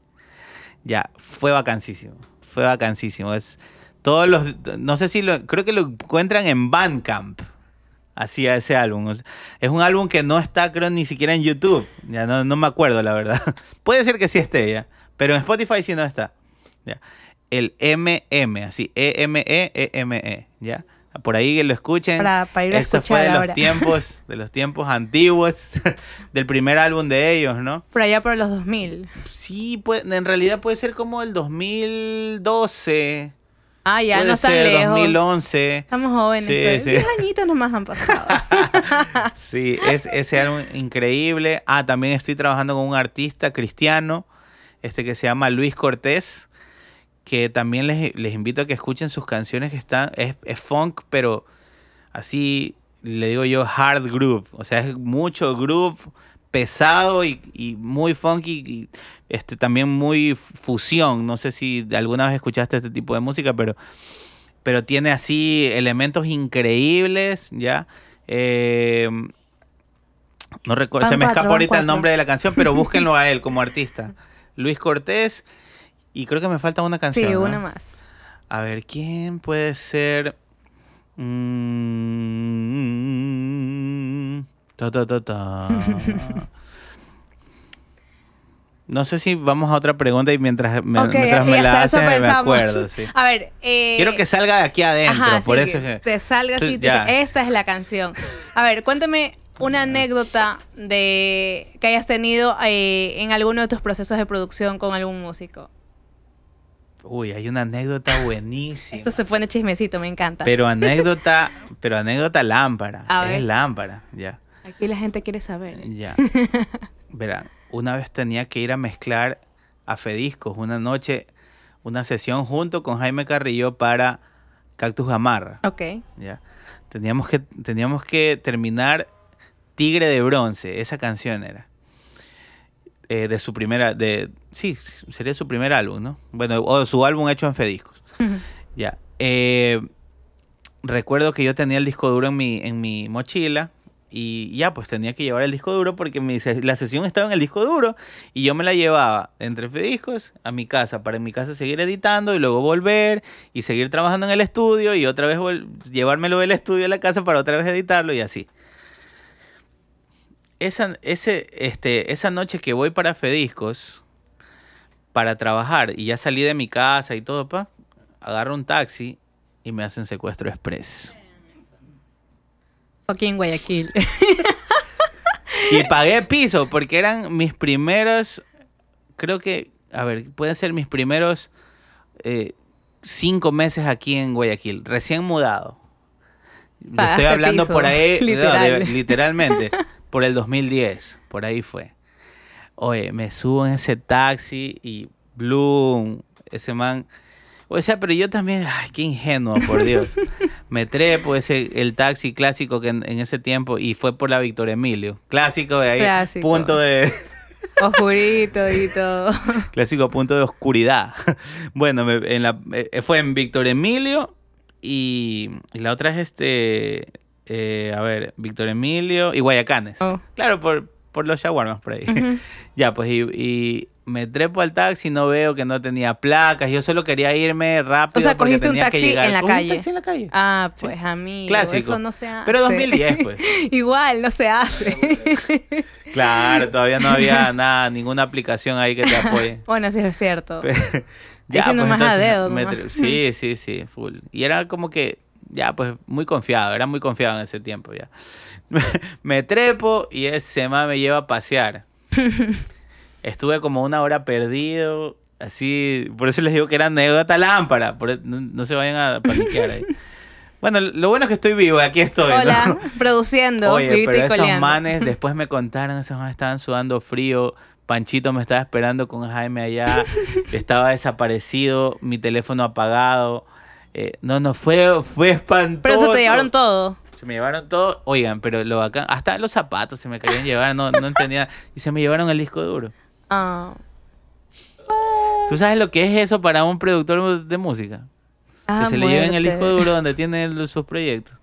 Ya, fue vacancísimo. Fue vacancísimo. Es todos los no sé si lo creo que lo encuentran en Bandcamp. Así ese álbum. Es un álbum que no está creo ni siquiera en YouTube. Ya no, no me acuerdo la verdad. [LAUGHS] Puede ser que sí esté ya, pero en Spotify sí no está. Ya. El MM, así E M E ya. Por ahí que lo escuchen. Para- para ir a escuchar fue de los tiempos, [LAUGHS] de los tiempos antiguos, [LAUGHS] del primer álbum de ellos, ¿no? Por allá por los 2000. Sí, puede- en realidad puede ser como el 2012. Ah, ya puede no están ser lejos. 2011. Estamos jóvenes. Sí, pero sí. 10 añitos nomás han pasado. [LAUGHS] Sí, es ese álbum increíble. Ah, también estoy trabajando con un artista cristiano, este que se llama Luis Cortés, que también les, les invito a que escuchen sus canciones que están, es, es funk, pero así le digo yo hard groove, o sea, es mucho groove pesado y, y muy funky y este también muy fusión. No sé si alguna vez escuchaste este tipo de música, pero pero tiene así elementos increíbles, ¿ya? Eh, no recuerdo, se me van ahorita el nombre de la canción, pero [LAUGHS] búsquenlo a él como artista. Luis Cortés, y creo que me falta una canción. sí, ¿no? una más. A ver, ¿quién puede ser? Mm, ta, ta. [LAUGHS] No sé si vamos a otra pregunta y mientras me, Ok, mientras y me la hacen me acuerdo. Sí. A ver, eh, Quiero que salga de aquí adentro, Ajá, por sí, eso que te salga así, esta es la canción. A ver, cuéntame una anécdota de que hayas tenido eh, en alguno de tus procesos de producción con algún músico. Uy, hay una anécdota buenísima. Esto se fue en el chismecito, me encanta. Pero anécdota, [LAUGHS] pero anécdota lámpara. A es lámpara, ya. Aquí la gente quiere saber. Ya. [LAUGHS] Verán, una vez tenía que ir a mezclar a Fediscos una noche, una sesión junto con Jaime Carrillo para Cactus Gamarra. Ok. Ya. Teníamos que, teníamos que terminar Tigre de Bronce, esa canción era. Eh, de su primera, de, sí, sería su primer álbum, ¿no? Bueno, o su álbum hecho en Fediscos. Ya. Eh, recuerdo que yo tenía el disco duro en mi, en mi mochila y ya, pues tenía que llevar el disco duro porque mi la sesión estaba en el disco duro y yo me la llevaba entre Fediscos a mi casa para en mi casa seguir editando y luego volver y seguir trabajando en el estudio y otra vez llevármelo del estudio a la casa para otra vez editarlo y así. Esa, ese, este, esa noche que voy para Fediscos para trabajar y ya salí de mi casa y todo, pa, agarro un taxi y me hacen secuestro express. Aquí en Guayaquil. Y pagué piso porque eran mis primeros, creo que, a ver, pueden ser mis primeros eh, cinco meses aquí en Guayaquil, recién mudado. Estoy hablando piso, por ahí, no, literal. de- literalmente, [LAUGHS] por el 2010, por ahí fue. Oye, me subo en ese taxi y Bloom, ese man. O sea, pero yo también, ay, qué ingenuo, por [LAUGHS] Dios. Me trepo ese, el taxi clásico que en, en ese tiempo, y fue por la Víctor Emilio. Clásico de ahí, Clásico. punto de, [LAUGHS] Oscurito y todo. clásico punto de oscuridad. Bueno, me- en la, eh, fue en Víctor Emilio y, y la otra es este, eh, a ver, Víctor Emilio y Guayacanes. Oh. Claro, por, por los shawarmas por ahí. Ujú. [LAUGHS] Ya, pues, y, y me trepo al taxi, no veo que no tenía placas. Yo solo quería irme rápido. O sea, porque cogiste un taxi en la Cogí un calle. taxi en la calle. Ah, pues amigo, Clásico. eso no se hace. Pero 2010, pues. [LAUGHS] Igual, no se hace. [LAUGHS] Claro, todavía no había nada, ninguna aplicación ahí que te apoye. bueno, sí es cierto. Ya, pues, más a dedo. me sí, sí, sí, full. Y era como que, ya, pues muy confiado, era muy confiado en ese tiempo ya. [LAUGHS] me trepo y ese man me lleva a pasear. [LAUGHS] Estuve como una hora perdido, así, por eso les digo que era anécdota lámpara, por, e- no, no se vayan a paniquear ahí. [LAUGHS] Bueno, lo bueno es que estoy vivo, aquí estoy. ¿no? Hola, produciendo, Oye, pero esos manes después me contaron, esos manes estaban sudando frío. Panchito me estaba esperando con Jaime allá. estaba desaparecido, mi teléfono apagado. Eh, no, no, fue, fue espantoso. Pero eso te llevaron todo. Se me llevaron todo. Oigan, pero lo bacán. Hasta los zapatos se me querían llevar, no, no entendía. Y se me llevaron el disco duro. Ah. ¿Tú sabes lo que es eso para un productor de música? Ah, que se le lleven el disco duro donde tiene el- sus proyectos.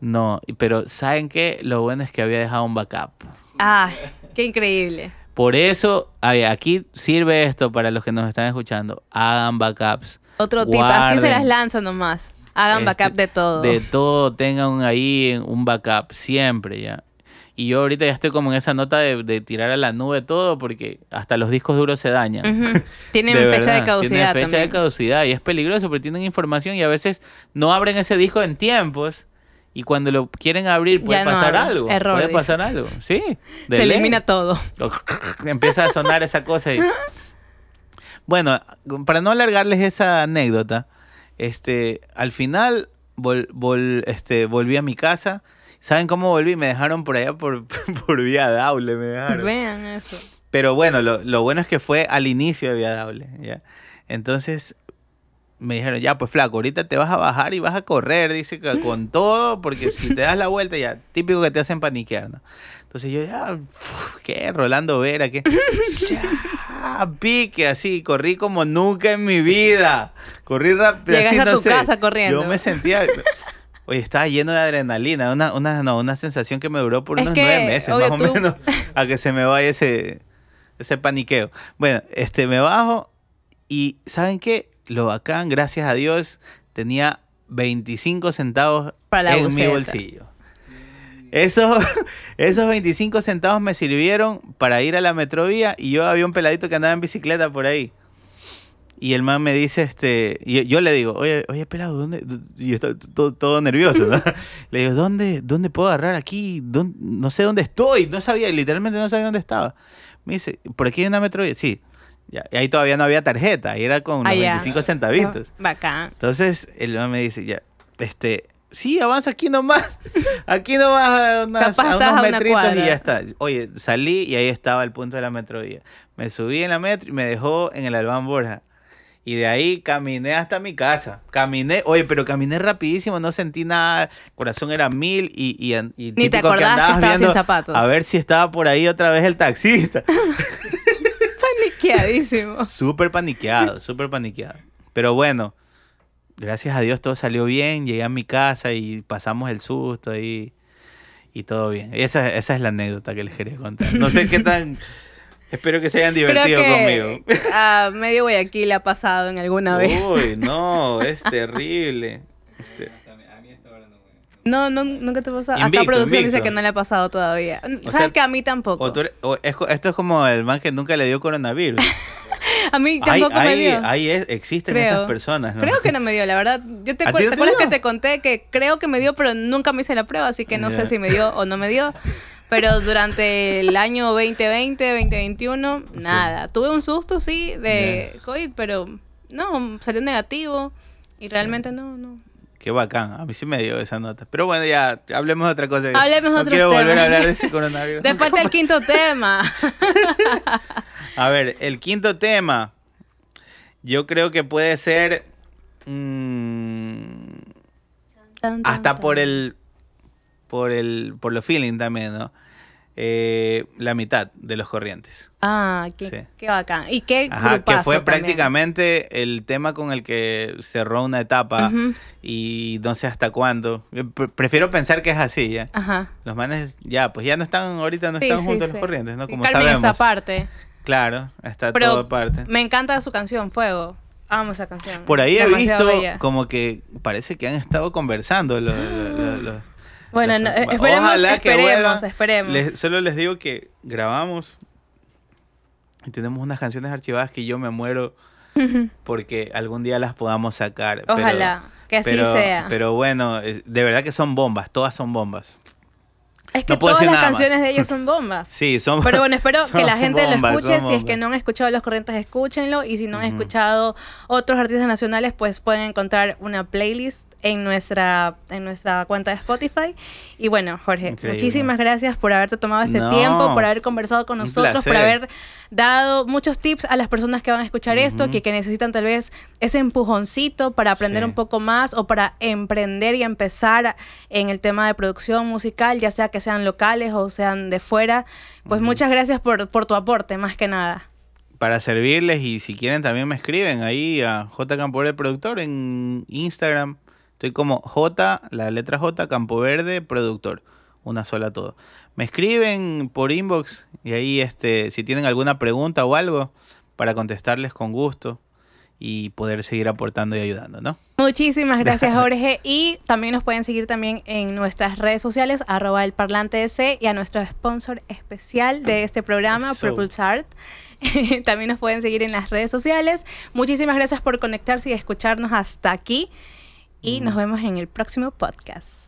No, pero ¿saben qué? Lo bueno es que había dejado un backup. Ah, qué increíble. Por eso, aquí sirve esto para los que nos están escuchando. Hagan backups. Otro tip, así se las Guarden. lanzo nomás. Hagan Este, backup de todo. De todo, tengan ahí un backup, siempre ya. Y yo ahorita ya estoy como en esa nota de, de tirar a la nube todo porque hasta los discos duros se dañan. [LAUGHS] Tienen De fecha de verdad, caducidad Tienen fecha de caducidad y es peligroso porque tienen información y a veces no abren ese disco en tiempos y cuando lo quieren abrir puede no pasar abre. algo. Error, puede dice. pasar algo, sí. [LAUGHS] de Se ley. elimina todo. [LAUGHS] Empieza a sonar esa cosa y... Bueno, para no alargarles esa anécdota, este, al final vol- vol- este, volví a mi casa. ¿Saben cómo volví? Me dejaron por allá por, [LAUGHS] por Vía Daule, me dejaron. Vean eso. Pero bueno, lo, lo bueno es que fue al inicio de Vía Daule, ¿ya? Entonces me dijeron, ya, pues flaco, ahorita te vas a bajar y vas a correr, dice, que con [LAUGHS] todo, porque si te das la vuelta, ya, típico que te hacen paniquear, ¿no? Entonces yo, ya, ¿qué? Rolando Vera, ¿qué? Ya, [LAUGHS] pique, así, corrí como nunca en mi vida. Corrí rápido. Llegaste así, a no tu sé. casa corriendo. Yo me sentía... Oye, estaba lleno de adrenalina, una, una, no, una sensación que me duró por Es unos que, nueve meses, obvio, más o menos, a que se me vaya ese, ese paniqueo. Bueno, este, me bajo y ¿saben qué? Lo bacán, gracias a Dios, tenía 25 centavos Para en mi bolsillo. Esos, [LAUGHS] esos 25 centavos me sirvieron para ir a la metrovía y yo había un peladito que andaba en bicicleta por ahí. Y el man me dice, este, y yo, le digo, oye, oye, pelado, ¿dónde? Y yo estaba todo, todo nervioso, ¿no? [LAUGHS] Le digo, ¿dónde, ¿dónde puedo agarrar aquí? ¿Dónde- No sé dónde estoy, no sabía, literalmente no sabía dónde estaba. Me dice, ¿por aquí hay una metrovía? Sí. Ya, y ahí todavía no había tarjeta, ahí era con los Ah, ya. 25 centavitos. Bacán. Entonces, el man me dice, ya, este, sí, avanza aquí nomás, [LAUGHS] aquí nomás a, unas- a unos a una metritos y ya está. Oye, salí y ahí estaba el punto de la metrovía. Me subí en la metro y me dejó en el Albán Borja. Y de ahí caminé hasta mi casa. Caminé, oye, pero caminé rapidísimo, no sentí nada. Corazón era mil y, y, y Ni te acordabas que andabas estabas sin viendo zapatos. A ver si estaba por ahí otra vez el taxista. [LAUGHS] Paniqueadísimo. Súper paniqueado, súper paniqueado. Pero bueno, gracias a Dios todo salió bien. Llegué a mi casa y pasamos el susto ahí y todo bien. Esa, esa es la anécdota que les quería contar. No sé qué tan... [LAUGHS] Espero que se hayan divertido que conmigo. a medio Guayaquil ha pasado en alguna vez. Uy, no, es [LAUGHS] terrible. Este, No, no, nunca te ha pasado. Invicto, Acá producción invicto. dice que no le ha pasado todavía. O ¿Sabes sea, que a mí tampoco? o tú o esto es como el man que nunca le dio coronavirus. [LAUGHS] A mí Ahí, tampoco me ahí, dio. ahí es- existen Creo. esas personas, ¿no? Creo que no me dio, la verdad. Yo te, ¿A ti no ¿te te acuerdas que te conté que creo que me dio, pero nunca me hice la prueba, así que no Ya. sé si me dio o no me dio. Pero durante el año 2020, 2021, nada. Tuve un susto, sí, de COVID, pero no, salió negativo. Y realmente no, no. Qué bacán, a mí sí me dio esa nota. Pero bueno, ya hablemos de otra cosa. Hablemos de no otros quiero volver temas. a hablar de ese coronavirus. Te falta el quinto tema. [LAUGHS] A ver, el quinto tema. Yo creo que puede ser. mm, hasta por el. Por el. Por los feeling también, ¿no? Eh, la mitad de los corrientes. Ah, qué, Sí. qué bacán. Y qué Ajá, que fue también. prácticamente el tema con el que cerró una etapa y no sé hasta cuándo. Prefiero pensar que es así, ya. Ajá. Los manes ya, pues ya no están, ahorita no Sí, están sí, juntos los corrientes, ¿no? Como sabemos. esa parte. Claro, está Pero todo aparte. me encanta su canción, Fuego. Amo esa canción. Por ahí he visto bella. como que parece que han estado conversando los... los- los- Bueno, no, eh, esperemos, Ojalá que esperemos, esperemos. Les- solo les digo que grabamos y tenemos unas canciones archivadas que yo me muero [LAUGHS] porque algún día las podamos sacar. Ojalá, que así sea. Pero bueno, de verdad que son bombas, todas son bombas. Es que todas las canciones de ellos [LAUGHS] son bombas. sí, son Pero bueno, espero [LAUGHS] que la gente lo escuche. Si es que no han escuchado Los Corrientes, escúchenlo. Y si no han escuchado otros artistas nacionales, pues pueden encontrar una playlist en nuestra, en nuestra cuenta de Spotify. Y bueno, Jorge, muchísimas gracias por haberte tomado este tiempo, por haber conversado con nosotros, por haber dado muchos tips a las personas que van a escuchar esto, que, que, necesitan tal vez ese empujoncito para aprender un poco más o para emprender y empezar en el tema de producción musical, ya sea que sean locales o sean de fuera. Pues muchas gracias por, por tu aporte, más que nada para servirles y si quieren también me escriben ahí a J Campoverde Productor en Instagram. Estoy como J, la letra J, Campo Verde Productor. Una sola todo. Me escriben por inbox y ahí este si tienen alguna pregunta o algo para contestarles con gusto y poder seguir aportando y ayudando, ¿no? Muchísimas [LAUGHS] gracias, Jorge. Y también nos pueden seguir también en nuestras redes sociales, arroba el parlante y a nuestro sponsor especial de este programa, Purple Art. [LAUGHS] también nos pueden seguir en las redes sociales. Muchísimas gracias por conectarse y escucharnos hasta aquí. Y nos vemos en el próximo podcast.